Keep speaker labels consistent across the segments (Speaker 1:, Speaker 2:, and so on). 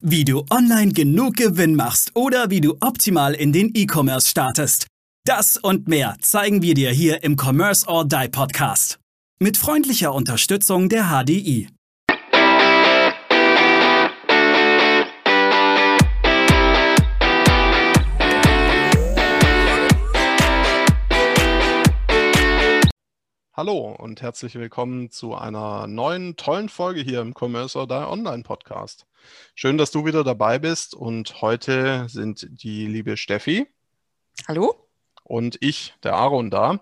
Speaker 1: Wie du online genug Gewinn machst oder wie du optimal in den E-Commerce startest. Das und mehr zeigen wir dir hier im Commerce or Die Podcast. Mit freundlicher Unterstützung der HDI.
Speaker 2: Hallo und herzlich willkommen zu einer neuen tollen Folge hier im Commerce or Die Online Podcast. Schön, dass du wieder dabei bist und heute sind die liebe Steffi.
Speaker 3: Hallo.
Speaker 2: Und ich, der Aaron, da.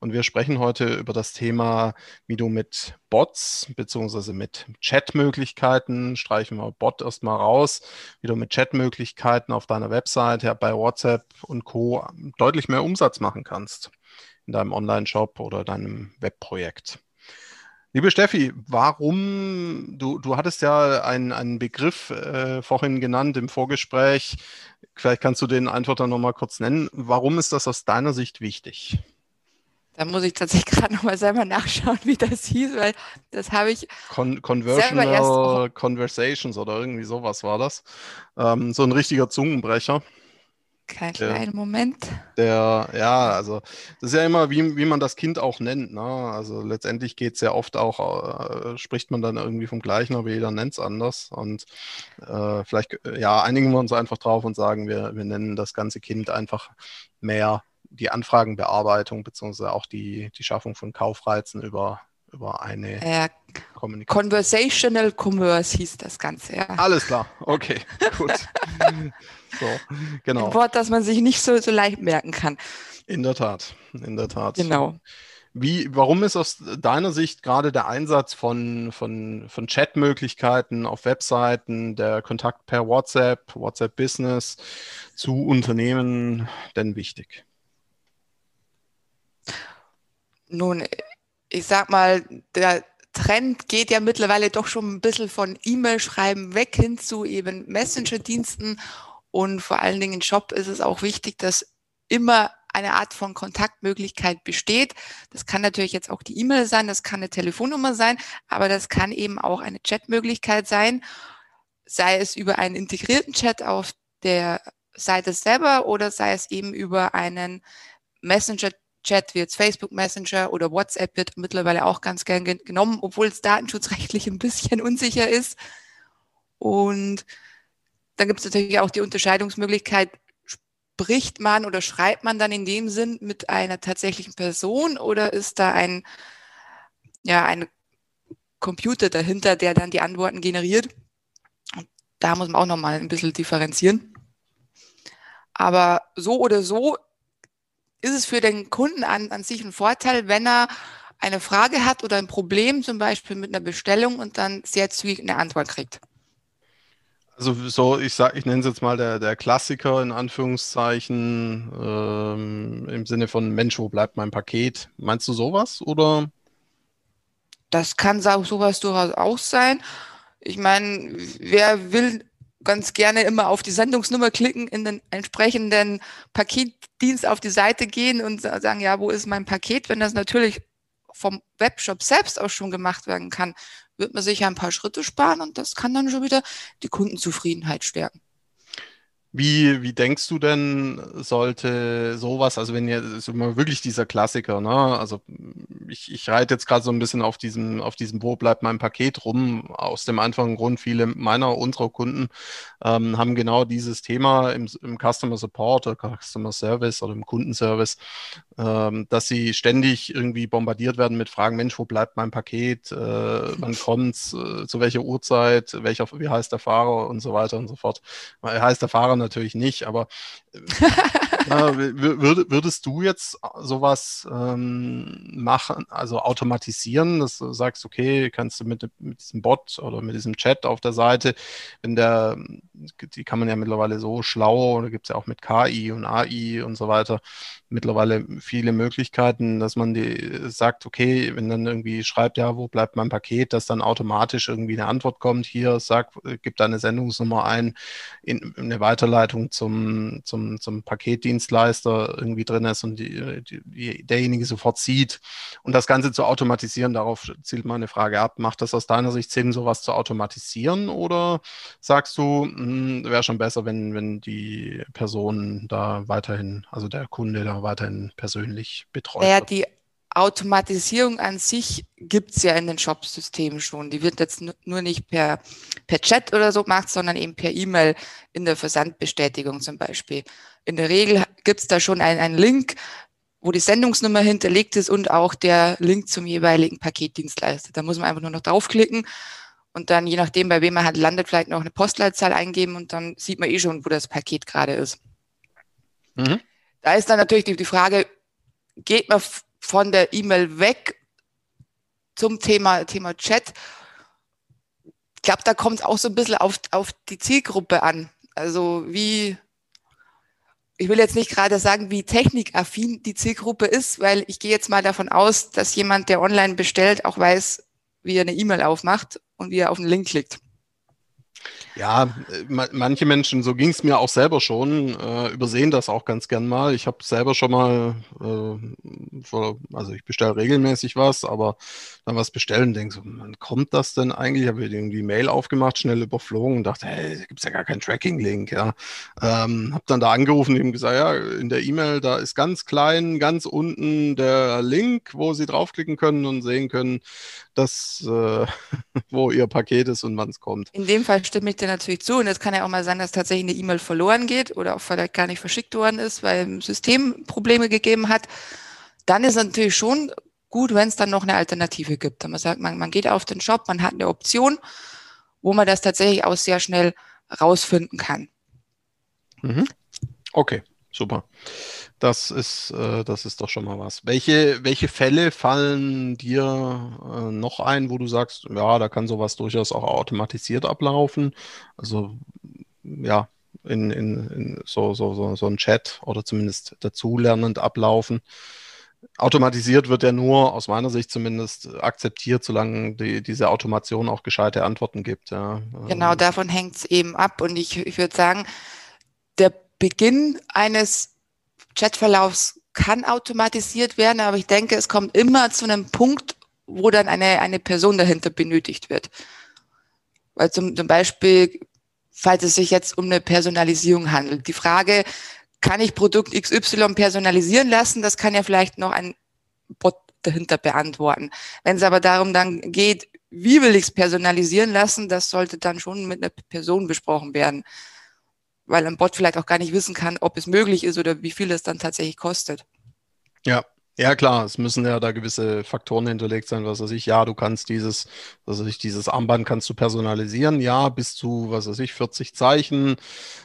Speaker 2: Und wir sprechen heute über das Thema, wie du mit Bots bzw. mit Chatmöglichkeiten, streichen wir Bot erstmal raus, wie du mit Chatmöglichkeiten auf deiner Website, ja, bei WhatsApp und Co. deutlich mehr Umsatz machen kannst in deinem Online-Shop oder deinem Webprojekt. Liebe Steffi, warum, du, du hattest ja einen, einen Begriff äh, vorhin genannt im Vorgespräch, vielleicht kannst du den einfach dann nochmal kurz nennen. Warum ist das aus deiner Sicht wichtig?
Speaker 3: Da muss ich tatsächlich gerade nochmal selber nachschauen, wie das hieß, weil das habe ich.
Speaker 2: Con Conversional Conversations oder irgendwie sowas war das. Ähm, so ein richtiger Zungenbrecher.
Speaker 3: Kein kleinen Moment.
Speaker 2: Der, ja, also das ist ja immer, wie, wie man das Kind auch nennt. Ne? Also letztendlich geht es ja oft auch, äh, spricht man dann irgendwie vom Gleichen, aber jeder nennt es anders. Und äh, vielleicht, ja, einigen wir uns einfach drauf und sagen, wir, wir nennen das ganze Kind einfach mehr die Anfragenbearbeitung, beziehungsweise auch die, die Schaffung von Kaufreizen über, über eine
Speaker 3: äh, Kommunikation. Conversational Commerce hieß das Ganze, ja.
Speaker 2: Alles klar, okay, gut.
Speaker 3: so, genau. Ein Wort, das man sich nicht so, so leicht merken kann.
Speaker 2: In der Tat, in der Tat.
Speaker 3: Genau.
Speaker 2: Wie, warum ist aus deiner Sicht gerade der Einsatz von, von, von Chatmöglichkeiten auf Webseiten, der Kontakt per WhatsApp, WhatsApp Business zu Unternehmen denn wichtig?
Speaker 3: Nun, ich sag mal, der Trend geht ja mittlerweile doch schon ein bisschen von E-Mail-Schreiben weg hin zu eben Messenger-Diensten. Und vor allen Dingen im Shop ist es auch wichtig, dass immer eine Art von Kontaktmöglichkeit besteht. Das kann natürlich jetzt auch die E-Mail sein, das kann eine Telefonnummer sein, aber das kann eben auch eine Chatmöglichkeit sein, sei es über einen integrierten Chat auf der Seite selber oder sei es eben über einen Messenger Chat jetzt Facebook Messenger oder WhatsApp wird mittlerweile auch ganz gern genommen, obwohl es datenschutzrechtlich ein bisschen unsicher ist. Und dann gibt es natürlich auch die Unterscheidungsmöglichkeit, spricht man oder schreibt man dann in dem Sinn mit einer tatsächlichen Person oder ist da ein, ja, ein Computer dahinter, der dann die Antworten generiert? Und da muss man auch nochmal ein bisschen differenzieren. Aber so oder so ist es für den Kunden an, an sich ein Vorteil, wenn er eine Frage hat oder ein Problem, zum Beispiel mit einer Bestellung und dann sehr zügig eine Antwort kriegt.
Speaker 2: Also so, ich sag, ich nenne es jetzt mal der, der Klassiker in Anführungszeichen, ähm, im Sinne von Mensch, wo bleibt mein Paket? Meinst du sowas oder?
Speaker 3: Das kann sowas durchaus auch sein. Ich meine, wer will ganz gerne immer auf die Sendungsnummer klicken, in den entsprechenden Paketdienst auf die Seite gehen und sagen, ja, wo ist mein Paket? Wenn das natürlich vom Webshop selbst auch schon gemacht werden kann, wird man sich ein paar Schritte sparen und das kann dann schon wieder die Kundenzufriedenheit stärken.
Speaker 2: Wie, wie denkst du denn, sollte sowas, also wenn ihr, ist immer wirklich dieser Klassiker, ne? Also ich, ich reite jetzt gerade so ein bisschen auf diesem, auf diesem, wo bleibt mein Paket rum, aus dem einfachen Grund, viele meiner, unserer Kunden ähm, haben genau dieses Thema im, im Customer Support oder Customer Service oder im Kundenservice, ähm, dass sie ständig irgendwie bombardiert werden mit Fragen, Mensch, wo bleibt mein Paket, äh, wann kommt's, äh, zu welcher Uhrzeit, welcher, wie heißt der Fahrer? Und so weiter und so fort. Heißt der Fahrer natürlich nicht, aber äh, würdest du jetzt sowas ähm, machen, also automatisieren, dass du sagst, okay, kannst du mit, mit diesem Bot oder mit diesem Chat auf der Seite, wenn der, die kann man ja mittlerweile so schlau, da gibt es ja auch mit KI und AI und so weiter, mittlerweile viele Möglichkeiten, dass man die sagt, okay, wenn dann irgendwie schreibt, ja, wo bleibt mein Paket, dass dann automatisch irgendwie eine Antwort kommt, hier, sag, gib deine Sendungsnummer ein, in, in eine Weiterleitung zum, zum, zum Paketdienst Paketdienstleister irgendwie drin ist und die, die, derjenige sofort sieht. Und das Ganze zu automatisieren, darauf zielt meine Frage ab. Macht das aus deiner Sicht Sinn, sowas zu automatisieren? Oder sagst du, hm, wäre schon besser, wenn, wenn die Person da weiterhin, also der Kunde da weiterhin persönlich betreut
Speaker 3: naja, wird? Automatisierung an sich gibt es ja in den Shop-Systemen schon. Die wird jetzt nur nicht per, per Chat oder so gemacht, sondern eben per E-Mail in der Versandbestätigung zum Beispiel. In der Regel gibt es da schon einen, einen Link, wo die Sendungsnummer hinterlegt ist und auch der Link zum jeweiligen Paketdienstleister. Da muss man einfach nur noch draufklicken und dann, je nachdem, bei wem man hat, landet, vielleicht noch eine Postleitzahl eingeben und dann sieht man eh schon, wo das Paket gerade ist. Mhm. Da ist dann natürlich die, die Frage, geht man von der E-Mail weg zum Thema, Thema Chat. Ich glaube, da kommt es auch so ein bisschen auf, auf die Zielgruppe an. Also wie, ich will jetzt nicht gerade sagen, wie technikaffin die Zielgruppe ist, weil ich gehe jetzt mal davon aus, dass jemand, der online bestellt, auch weiß, wie er eine E-Mail aufmacht und wie er auf den Link klickt.
Speaker 2: Ja, manche Menschen, so ging es mir auch selber schon, äh, übersehen das auch ganz gern mal. Ich habe selber schon mal, äh, vor, also ich bestelle regelmäßig was, aber dann was bestellen, denke so, wann kommt das denn eigentlich? Habe ich irgendwie Mail aufgemacht, schnell überflogen und dachte, hey, da gibt es ja gar keinen Tracking-Link. Ja. Ähm, habe dann da angerufen und eben gesagt, ja, in der E-Mail, da ist ganz klein, ganz unten der Link, wo Sie draufklicken können und sehen können, dass, äh, wo Ihr Paket ist und wann es kommt.
Speaker 3: In dem Fall stimme ich dir natürlich zu. Und es kann ja auch mal sein, dass tatsächlich eine E-Mail verloren geht oder auch vielleicht gar nicht verschickt worden ist, weil System Probleme gegeben hat. Dann ist natürlich schon gut, wenn es dann noch eine Alternative gibt. Man sagt, man, man geht auf den Shop, man hat eine Option, wo man das tatsächlich auch sehr schnell rausfinden kann.
Speaker 2: Mhm. Okay, super. Das ist, äh, das ist doch schon mal was. Welche, welche Fälle fallen dir äh, noch ein, wo du sagst, ja, da kann sowas durchaus auch automatisiert ablaufen? Also ja, in, in, in so, so, so, so ein Chat oder zumindest dazulernend ablaufen. Automatisiert wird ja nur, aus meiner Sicht zumindest, akzeptiert, solange die, diese Automation auch gescheite Antworten gibt. Ja.
Speaker 3: Genau, davon hängt es eben ab. Und ich, ich würde sagen, der Beginn eines Chatverlaufs kann automatisiert werden, aber ich denke, es kommt immer zu einem Punkt, wo dann eine, eine Person dahinter benötigt wird. Weil zum, zum Beispiel, falls es sich jetzt um eine Personalisierung handelt, die Frage, kann ich Produkt XY personalisieren lassen? Das kann ja vielleicht noch ein Bot dahinter beantworten. Wenn es aber darum dann geht, wie will ich es personalisieren lassen, das sollte dann schon mit einer Person besprochen werden weil ein Bot vielleicht auch gar nicht wissen kann, ob es möglich ist oder wie viel es dann tatsächlich kostet.
Speaker 2: Ja, ja, klar, es müssen ja da gewisse Faktoren hinterlegt sein, was weiß ich, ja, du kannst dieses, was weiß ich, dieses Armband kannst du personalisieren, ja, bis zu, was weiß ich, 40 Zeichen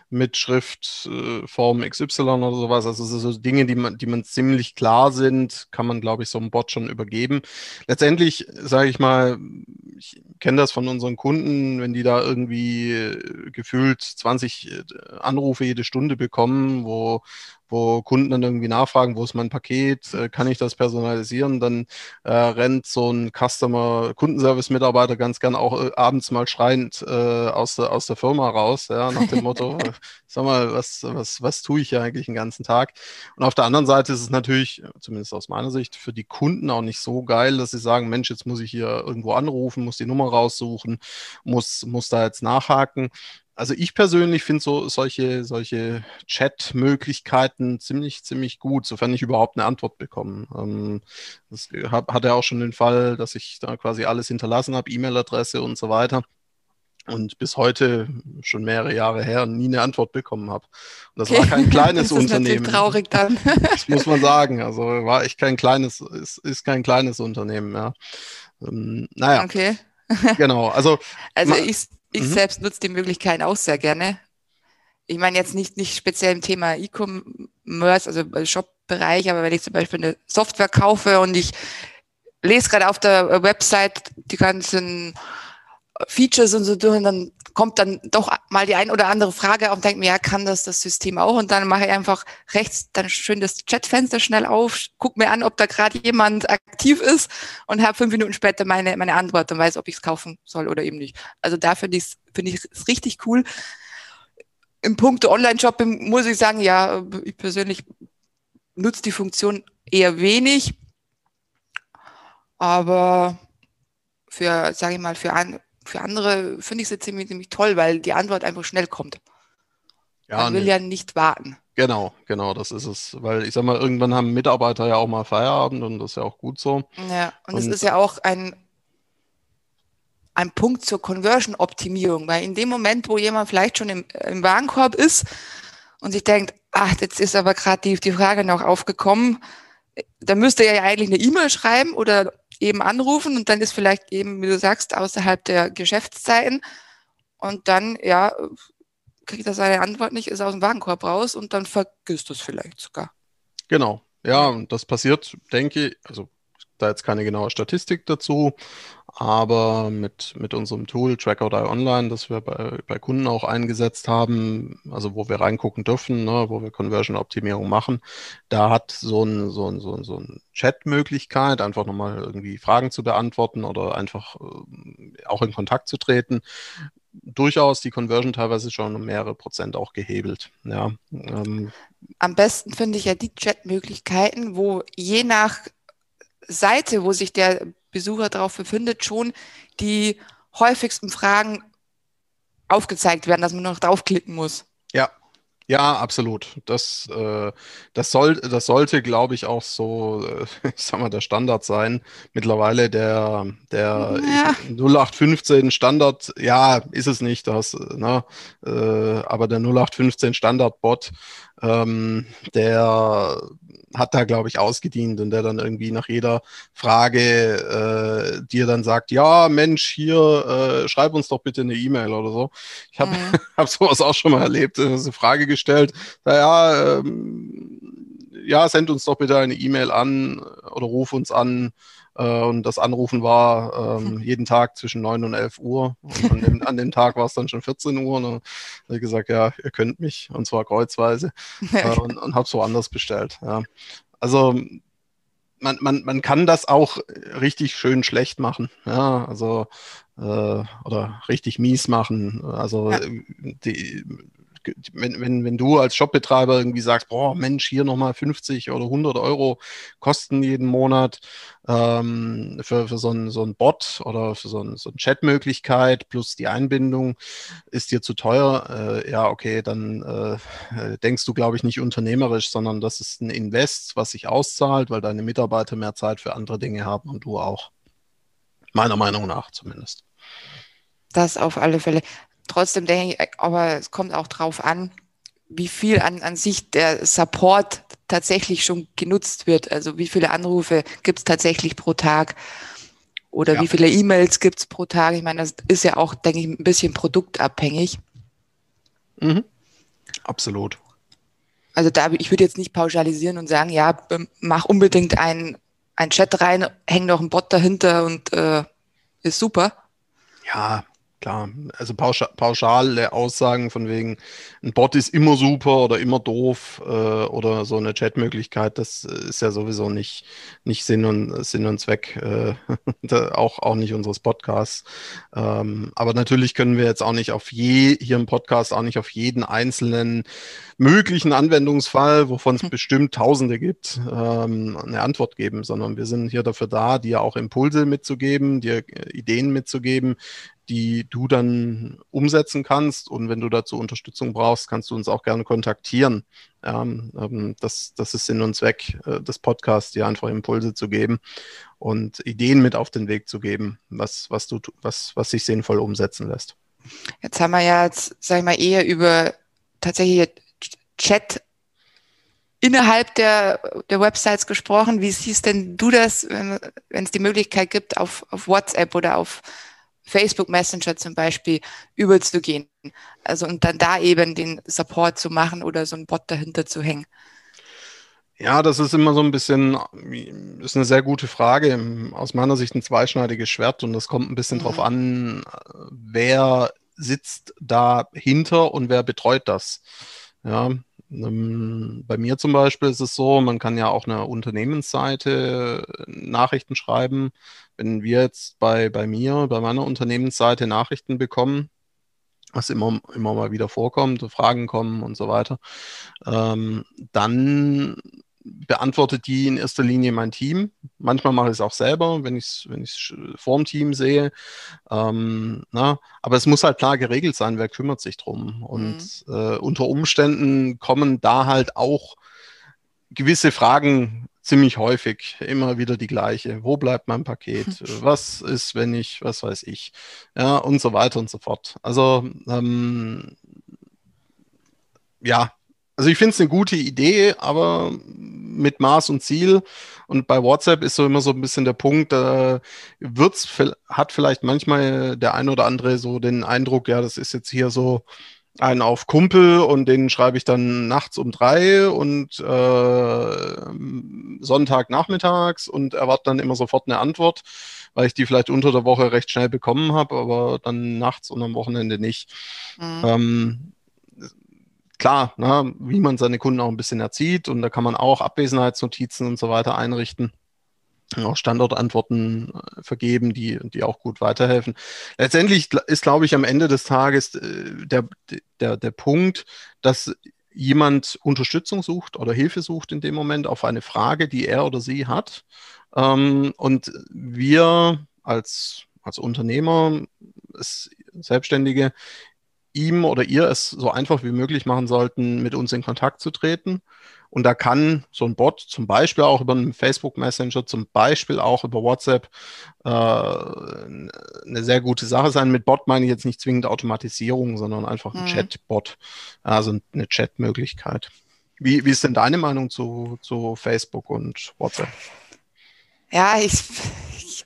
Speaker 2: mit Schriftform äh, XY oder sowas. Also so Dinge, die man, die man ziemlich klar sind, kann man, glaube ich, so einem Bot schon übergeben. Letztendlich, sage ich mal, ich kenne das von unseren Kunden, wenn die da irgendwie äh, gefühlt 20 äh, Anrufe jede Stunde bekommen, wo wo Kunden dann irgendwie nachfragen, wo ist mein Paket, äh, kann ich das personalisieren, dann äh, rennt so ein Customer Kundenservice Mitarbeiter ganz gern auch äh, abends mal schreiend äh, aus, der, aus der Firma raus, ja, nach dem Motto, sag mal, was, was, was tue ich hier eigentlich den ganzen Tag? Und auf der anderen Seite ist es natürlich, zumindest aus meiner Sicht, für die Kunden auch nicht so geil, dass sie sagen, Mensch, jetzt muss ich hier irgendwo anrufen, muss die Nummer raussuchen, muss, muss da jetzt nachhaken. Also ich persönlich finde so solche, solche Chat-Möglichkeiten ziemlich, ziemlich gut, sofern ich überhaupt eine Antwort bekomme. Ähm, das hat, hatte auch schon den Fall, dass ich da quasi alles hinterlassen habe, E-Mail-Adresse und so weiter. Und bis heute, schon mehrere Jahre her, nie eine Antwort bekommen habe. Und das okay. war kein kleines das ist Unternehmen.
Speaker 3: traurig dann.
Speaker 2: das muss man sagen. Also war echt kein kleines, ist, ist kein kleines Unternehmen, ja. Ähm, naja.
Speaker 3: Okay.
Speaker 2: genau. Also,
Speaker 3: also ich ich mhm. selbst nutze die Möglichkeiten auch sehr gerne. Ich meine jetzt nicht, nicht speziell im Thema E-Commerce, also Shop-Bereich, aber wenn ich zum Beispiel eine Software kaufe und ich lese gerade auf der Website die ganzen Features und so durch und dann kommt dann doch mal die ein oder andere Frage auf und denke mir, ja, kann das das System auch? Und dann mache ich einfach rechts dann schön das Chatfenster schnell auf, guck mir an, ob da gerade jemand aktiv ist und habe fünf Minuten später meine, meine Antwort und weiß, ob ich es kaufen soll oder eben nicht. Also da finde ich es find richtig cool. im Punkt Online-Shopping muss ich sagen, ja, ich persönlich nutze die Funktion eher wenig. Aber für, sage ich mal, für, an, für andere finde ich es ziemlich, ziemlich toll, weil die Antwort einfach schnell kommt. Ja, Man will nee. ja nicht warten.
Speaker 2: Genau, genau, das ist es. Weil ich sag mal, irgendwann haben Mitarbeiter ja auch mal Feierabend und das ist ja auch gut so.
Speaker 3: Ja, und es ist ja auch ein, ein Punkt zur Conversion-Optimierung, weil in dem Moment, wo jemand vielleicht schon im, im Warenkorb ist und sich denkt, ach, jetzt ist aber gerade die, die Frage noch aufgekommen, da müsste er ja eigentlich eine E-Mail schreiben oder eben anrufen und dann ist vielleicht eben, wie du sagst, außerhalb der Geschäftszeiten und dann, ja, kriegt er seine Antwort nicht, ist aus dem Warenkorb raus und dann vergisst es vielleicht sogar.
Speaker 2: Genau, ja, und das passiert, denke ich, also da jetzt keine genaue Statistik dazu, aber mit, mit unserem Tool Tracker.io Online, das wir bei, bei Kunden auch eingesetzt haben, also wo wir reingucken dürfen, ne, wo wir Conversion-Optimierung machen, da hat so ein, so ein, so ein, so ein Chat-Möglichkeit, einfach nochmal irgendwie Fragen zu beantworten oder einfach äh, auch in Kontakt zu treten, durchaus die Conversion teilweise schon um mehrere Prozent auch gehebelt. Ja,
Speaker 3: ähm. Am besten finde ich ja die Chat-Möglichkeiten, wo je nach Seite, wo sich der Besucher darauf befindet, schon die häufigsten Fragen aufgezeigt werden, dass man nur noch draufklicken muss.
Speaker 2: Ja, ja, absolut. Das, äh, das, soll, das sollte, glaube ich, auch so, äh, ich sag mal, der Standard sein. Mittlerweile der, der ja. 0815 Standard, ja, ist es nicht, das, ne, äh, aber der 0815 Standard-Bot, ähm, der hat da, glaube ich, ausgedient und der dann irgendwie nach jeder Frage äh, dir dann sagt, ja, Mensch, hier, äh, schreib uns doch bitte eine E-Mail oder so. Ich habe mhm. hab sowas auch schon mal erlebt, eine Frage gestellt, naja, ähm, ja, send uns doch bitte eine E-Mail an oder ruf uns an. Äh, und das Anrufen war ähm, jeden Tag zwischen 9 und 11 Uhr. Und an dem, an dem Tag war es dann schon 14 Uhr. Und dann habe ich gesagt, ja, ihr könnt mich, und zwar kreuzweise. Äh, und und habe es woanders bestellt. Ja. Also man, man, man kann das auch richtig schön schlecht machen. Ja, also äh, oder richtig mies machen. Also ja. die, wenn, wenn, wenn du als Shopbetreiber irgendwie sagst, boah, Mensch, hier nochmal 50 oder 100 Euro kosten jeden Monat ähm, für, für so einen so ein Bot oder für so, ein, so eine Chatmöglichkeit plus die Einbindung ist dir zu teuer, äh, ja, okay, dann äh, denkst du, glaube ich, nicht unternehmerisch, sondern das ist ein Invest, was sich auszahlt, weil deine Mitarbeiter mehr Zeit für andere Dinge haben und du auch. Meiner Meinung nach zumindest.
Speaker 3: Das auf alle Fälle. Trotzdem denke ich, aber es kommt auch drauf an, wie viel an, an sich der Support tatsächlich schon genutzt wird. Also wie viele Anrufe gibt es tatsächlich pro Tag oder ja. wie viele E-Mails gibt es pro Tag. Ich meine, das ist ja auch, denke ich, ein bisschen produktabhängig.
Speaker 2: Mhm. Absolut.
Speaker 3: Also da, ich würde jetzt nicht pauschalisieren und sagen, ja, mach unbedingt ein, ein Chat rein, häng noch ein Bot dahinter und äh, ist super.
Speaker 2: Ja, klar, also pauschal, pauschale Aussagen von wegen, ein Bot ist immer super oder immer doof äh, oder so eine Chatmöglichkeit, das ist ja sowieso nicht, nicht Sinn, und, Sinn und Zweck, äh, auch, auch nicht unseres Podcasts. Ähm, aber natürlich können wir jetzt auch nicht auf je, hier im Podcast auch nicht auf jeden einzelnen möglichen Anwendungsfall, wovon es hm. bestimmt Tausende gibt, ähm, eine Antwort geben, sondern wir sind hier dafür da, dir auch Impulse mitzugeben, dir Ideen mitzugeben, die du dann umsetzen kannst. Und wenn du dazu Unterstützung brauchst, kannst du uns auch gerne kontaktieren. Ja, ähm, das, das ist Sinn und Zweck äh, des Podcasts, dir einfach Impulse zu geben und Ideen mit auf den Weg zu geben, was, was, du, was, was sich sinnvoll umsetzen lässt.
Speaker 3: Jetzt haben wir ja, sag ich mal, eher über tatsächlich Chat innerhalb der, der Websites gesprochen. Wie siehst denn du das, wenn, wenn es die Möglichkeit gibt, auf, auf WhatsApp oder auf Facebook Messenger zum Beispiel überzugehen. Also und dann da eben den Support zu machen oder so ein Bot dahinter zu hängen.
Speaker 2: Ja, das ist immer so ein bisschen, ist eine sehr gute Frage. Aus meiner Sicht ein zweischneidiges Schwert und das kommt ein bisschen mhm. drauf an, wer sitzt dahinter und wer betreut das. Ja, bei mir zum Beispiel ist es so, man kann ja auch eine Unternehmensseite Nachrichten schreiben. Wenn wir jetzt bei, bei mir, bei meiner Unternehmensseite Nachrichten bekommen, was immer, immer mal wieder vorkommt, Fragen kommen und so weiter, ähm, dann beantwortet die in erster Linie mein Team. Manchmal mache ich es auch selber, wenn ich es wenn vorm Team sehe. Ähm, na, aber es muss halt klar geregelt sein, wer kümmert sich drum. Und mhm. äh, unter Umständen kommen da halt auch gewisse Fragen ziemlich häufig, immer wieder die gleiche. Wo bleibt mein Paket? Was ist, wenn ich, was weiß ich? Ja, und so weiter und so fort. Also, ähm, ja, also ich finde es eine gute Idee, aber mit Maß und Ziel. Und bei WhatsApp ist so immer so ein bisschen der Punkt, äh, wird's, hat vielleicht manchmal der ein oder andere so den Eindruck, ja, das ist jetzt hier so einen auf Kumpel und den schreibe ich dann nachts um drei und äh, Sonntagnachmittags und erwarte dann immer sofort eine Antwort, weil ich die vielleicht unter der Woche recht schnell bekommen habe, aber dann nachts und am Wochenende nicht. Mhm. Ähm, klar, ne, wie man seine Kunden auch ein bisschen erzieht und da kann man auch Abwesenheitsnotizen und so weiter einrichten auch Standortantworten äh, vergeben, die, die auch gut weiterhelfen. Letztendlich ist, glaube ich, am Ende des Tages äh, der, der, der Punkt, dass jemand Unterstützung sucht oder Hilfe sucht in dem Moment auf eine Frage, die er oder sie hat. Ähm, und wir als, als Unternehmer, Selbstständige, ihm oder ihr es so einfach wie möglich machen sollten, mit uns in Kontakt zu treten und da kann so ein Bot zum Beispiel auch über einen Facebook Messenger, zum Beispiel auch über WhatsApp äh, eine sehr gute Sache sein. Mit Bot meine ich jetzt nicht zwingend Automatisierung, sondern einfach ein mhm. Chatbot, also eine Chatmöglichkeit. Wie, wie ist denn deine Meinung zu, zu Facebook und WhatsApp?
Speaker 3: Ja, ich, ich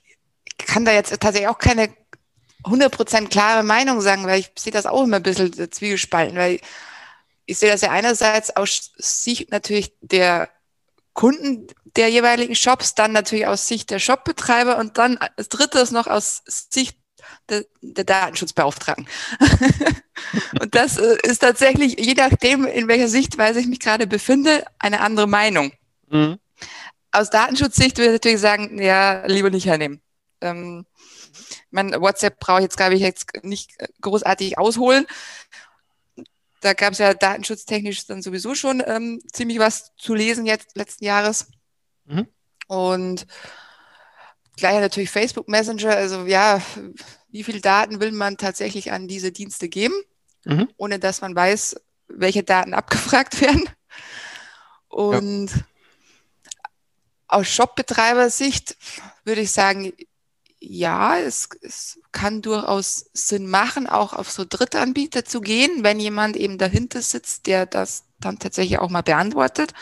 Speaker 3: kann da jetzt tatsächlich auch keine 100% klare Meinung sagen, weil ich sehe das auch immer ein bisschen zwiegespalten, weil ich sehe das ja einerseits aus Sicht natürlich der Kunden der jeweiligen Shops, dann natürlich aus Sicht der Shopbetreiber und dann als drittes noch aus Sicht der, der Datenschutzbeauftragten. und das äh, ist tatsächlich, je nachdem, in welcher Sichtweise ich mich gerade befinde, eine andere Meinung. Mhm. Aus Datenschutzsicht würde ich natürlich sagen, ja, lieber nicht hernehmen. Ähm, mein WhatsApp brauche ich jetzt, glaube ich, jetzt nicht großartig ausholen. Da gab es ja datenschutztechnisch dann sowieso schon ähm, ziemlich was zu lesen jetzt letzten Jahres. Mhm. Und gleich natürlich Facebook Messenger. Also ja, wie viel Daten will man tatsächlich an diese Dienste geben, mhm. ohne dass man weiß, welche Daten abgefragt werden. Und ja. aus Shopbetreiber-Sicht würde ich sagen, ja, es, es kann durchaus Sinn machen, auch auf so Drittanbieter zu gehen, wenn jemand eben dahinter sitzt, der das dann tatsächlich auch mal beantwortet,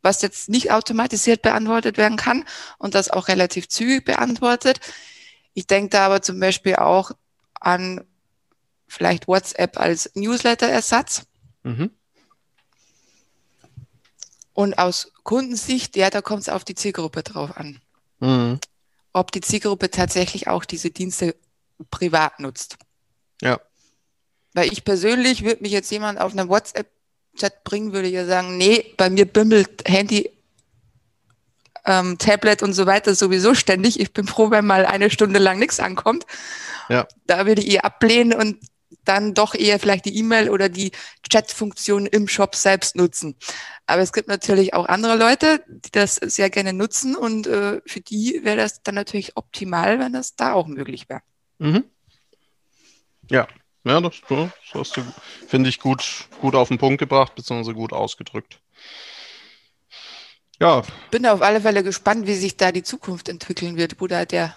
Speaker 3: was jetzt nicht automatisiert beantwortet werden kann und das auch relativ zügig beantwortet. Ich denke da aber zum Beispiel auch an vielleicht WhatsApp als Newsletter-Ersatz. Mhm. Und aus Kundensicht, ja, da kommt es auf die Zielgruppe drauf an. Mhm ob die Zielgruppe tatsächlich auch diese Dienste privat nutzt.
Speaker 2: Ja.
Speaker 3: Weil ich persönlich würde mich jetzt jemand auf einen WhatsApp-Chat bringen, würde ja sagen, nee, bei mir bimmelt Handy, ähm, Tablet und so weiter sowieso ständig. Ich bin froh, wenn mal eine Stunde lang nichts ankommt. Ja. Da würde ich ablehnen und dann doch eher vielleicht die E-Mail oder die Chat-Funktion im Shop selbst nutzen. Aber es gibt natürlich auch andere Leute, die das sehr gerne nutzen und äh, für die wäre das dann natürlich optimal, wenn das da auch möglich wäre. Mhm.
Speaker 2: Ja, ja, das, das hast du, finde ich, gut, gut auf den Punkt gebracht, beziehungsweise gut ausgedrückt.
Speaker 3: Ja. Bin auf alle Fälle gespannt, wie sich da die Zukunft entwickeln wird, wo da der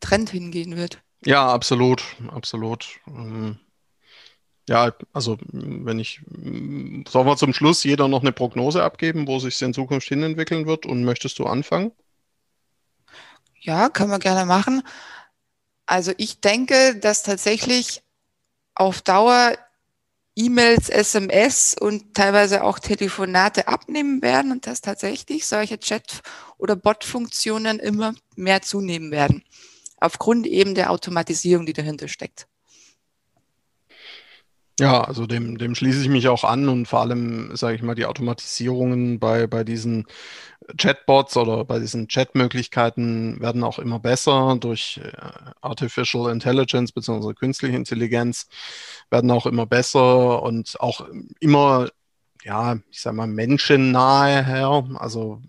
Speaker 3: Trend hingehen wird.
Speaker 2: Ja, absolut, absolut. Ja, also wenn ich, sollen wir zum Schluss jeder noch eine Prognose abgeben, wo sich in Zukunft hin entwickeln wird und möchtest du anfangen?
Speaker 3: Ja, können wir gerne machen. Also ich denke, dass tatsächlich auf Dauer E-Mails, SMS und teilweise auch Telefonate abnehmen werden und dass tatsächlich solche Chat- oder Bot-Funktionen immer mehr zunehmen werden. Aufgrund eben der Automatisierung, die dahinter steckt.
Speaker 2: Ja, also dem, dem schließe ich mich auch an und vor allem, sage ich mal, die Automatisierungen bei, bei diesen Chatbots oder bei diesen Chatmöglichkeiten werden auch immer besser durch äh, Artificial Intelligence bzw. künstliche Intelligenz werden auch immer besser und auch immer, ja, ich sage mal, menschennahe her. Also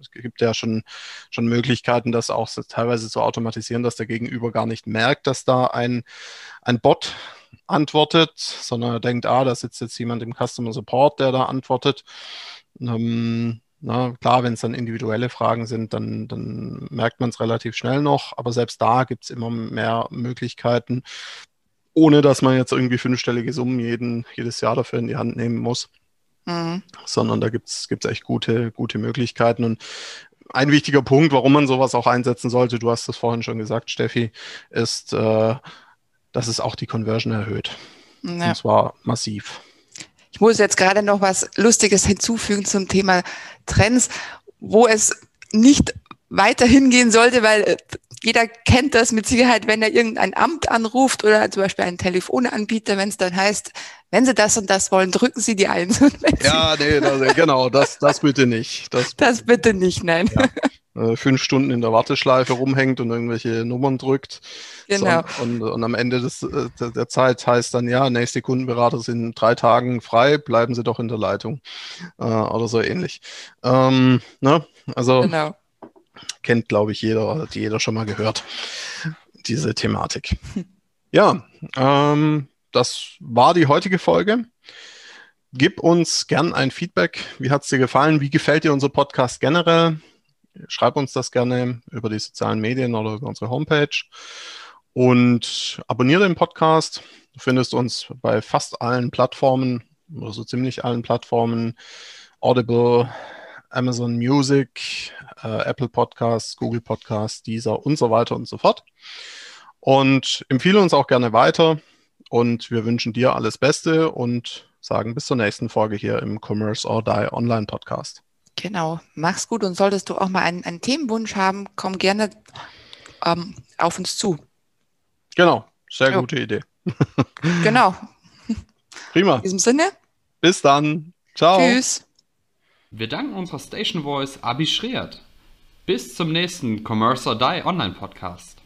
Speaker 2: es gibt ja schon, schon Möglichkeiten, das auch teilweise zu automatisieren, dass der Gegenüber gar nicht merkt, dass da ein, ein Bot antwortet, sondern er denkt, ah, da sitzt jetzt jemand im Customer Support, der da antwortet. Ähm, na, klar, wenn es dann individuelle Fragen sind, dann, dann merkt man es relativ schnell noch, aber selbst da gibt es immer mehr Möglichkeiten, ohne dass man jetzt irgendwie fünfstellige Summen jeden, jedes Jahr dafür in die Hand nehmen muss. Mhm. Sondern da gibt es echt gute, gute Möglichkeiten. Und ein wichtiger Punkt, warum man sowas auch einsetzen sollte, du hast es vorhin schon gesagt, Steffi, ist, äh, dass es auch die Conversion erhöht. Ja. Und zwar massiv.
Speaker 3: Ich muss jetzt gerade noch was Lustiges hinzufügen zum Thema Trends, wo es nicht weiter hingehen sollte, weil äh, jeder kennt das mit Sicherheit, wenn er irgendein Amt anruft oder zum Beispiel einen Telefonanbieter, wenn es dann heißt, wenn Sie das und das wollen, drücken Sie die Eins.
Speaker 2: Ja, nee, das, genau, das, das bitte nicht.
Speaker 3: Das, das bitte nicht, nein. Ja.
Speaker 2: Äh, fünf Stunden in der Warteschleife rumhängt und irgendwelche Nummern drückt. Genau. So, und, und, am Ende des, äh, der Zeit heißt dann, ja, nächste Kundenberater sind in drei Tagen frei, bleiben Sie doch in der Leitung. Äh, oder so ähnlich. Ähm, ne? Also genau. kennt, glaube ich, jeder, hat jeder schon mal gehört, diese Thematik. ja, ähm, das war die heutige Folge. Gib uns gern ein Feedback. Wie hat es dir gefallen? Wie gefällt dir unser Podcast generell? Schreib uns das gerne über die sozialen Medien oder über unsere Homepage. Und abonniere den Podcast. Du findest uns bei fast allen Plattformen oder so ziemlich allen Plattformen. Audible, Amazon Music, äh, Apple Podcasts, Google Podcasts, Deezer und so weiter und so fort. Und empfehle uns auch gerne weiter. Und wir wünschen dir alles Beste und sagen bis zur nächsten Folge hier im Commerce or Die Online Podcast.
Speaker 3: Genau, mach's gut und solltest du auch mal einen, einen Themenwunsch haben, komm gerne ähm, auf uns zu.
Speaker 2: Genau, sehr jo. gute Idee.
Speaker 3: genau.
Speaker 2: Prima. In
Speaker 3: diesem Sinne.
Speaker 2: Bis dann. Ciao. Tschüss.
Speaker 4: Wir danken unserer Station Voice Abi Schreert. Bis zum nächsten Commerce or Die Online Podcast.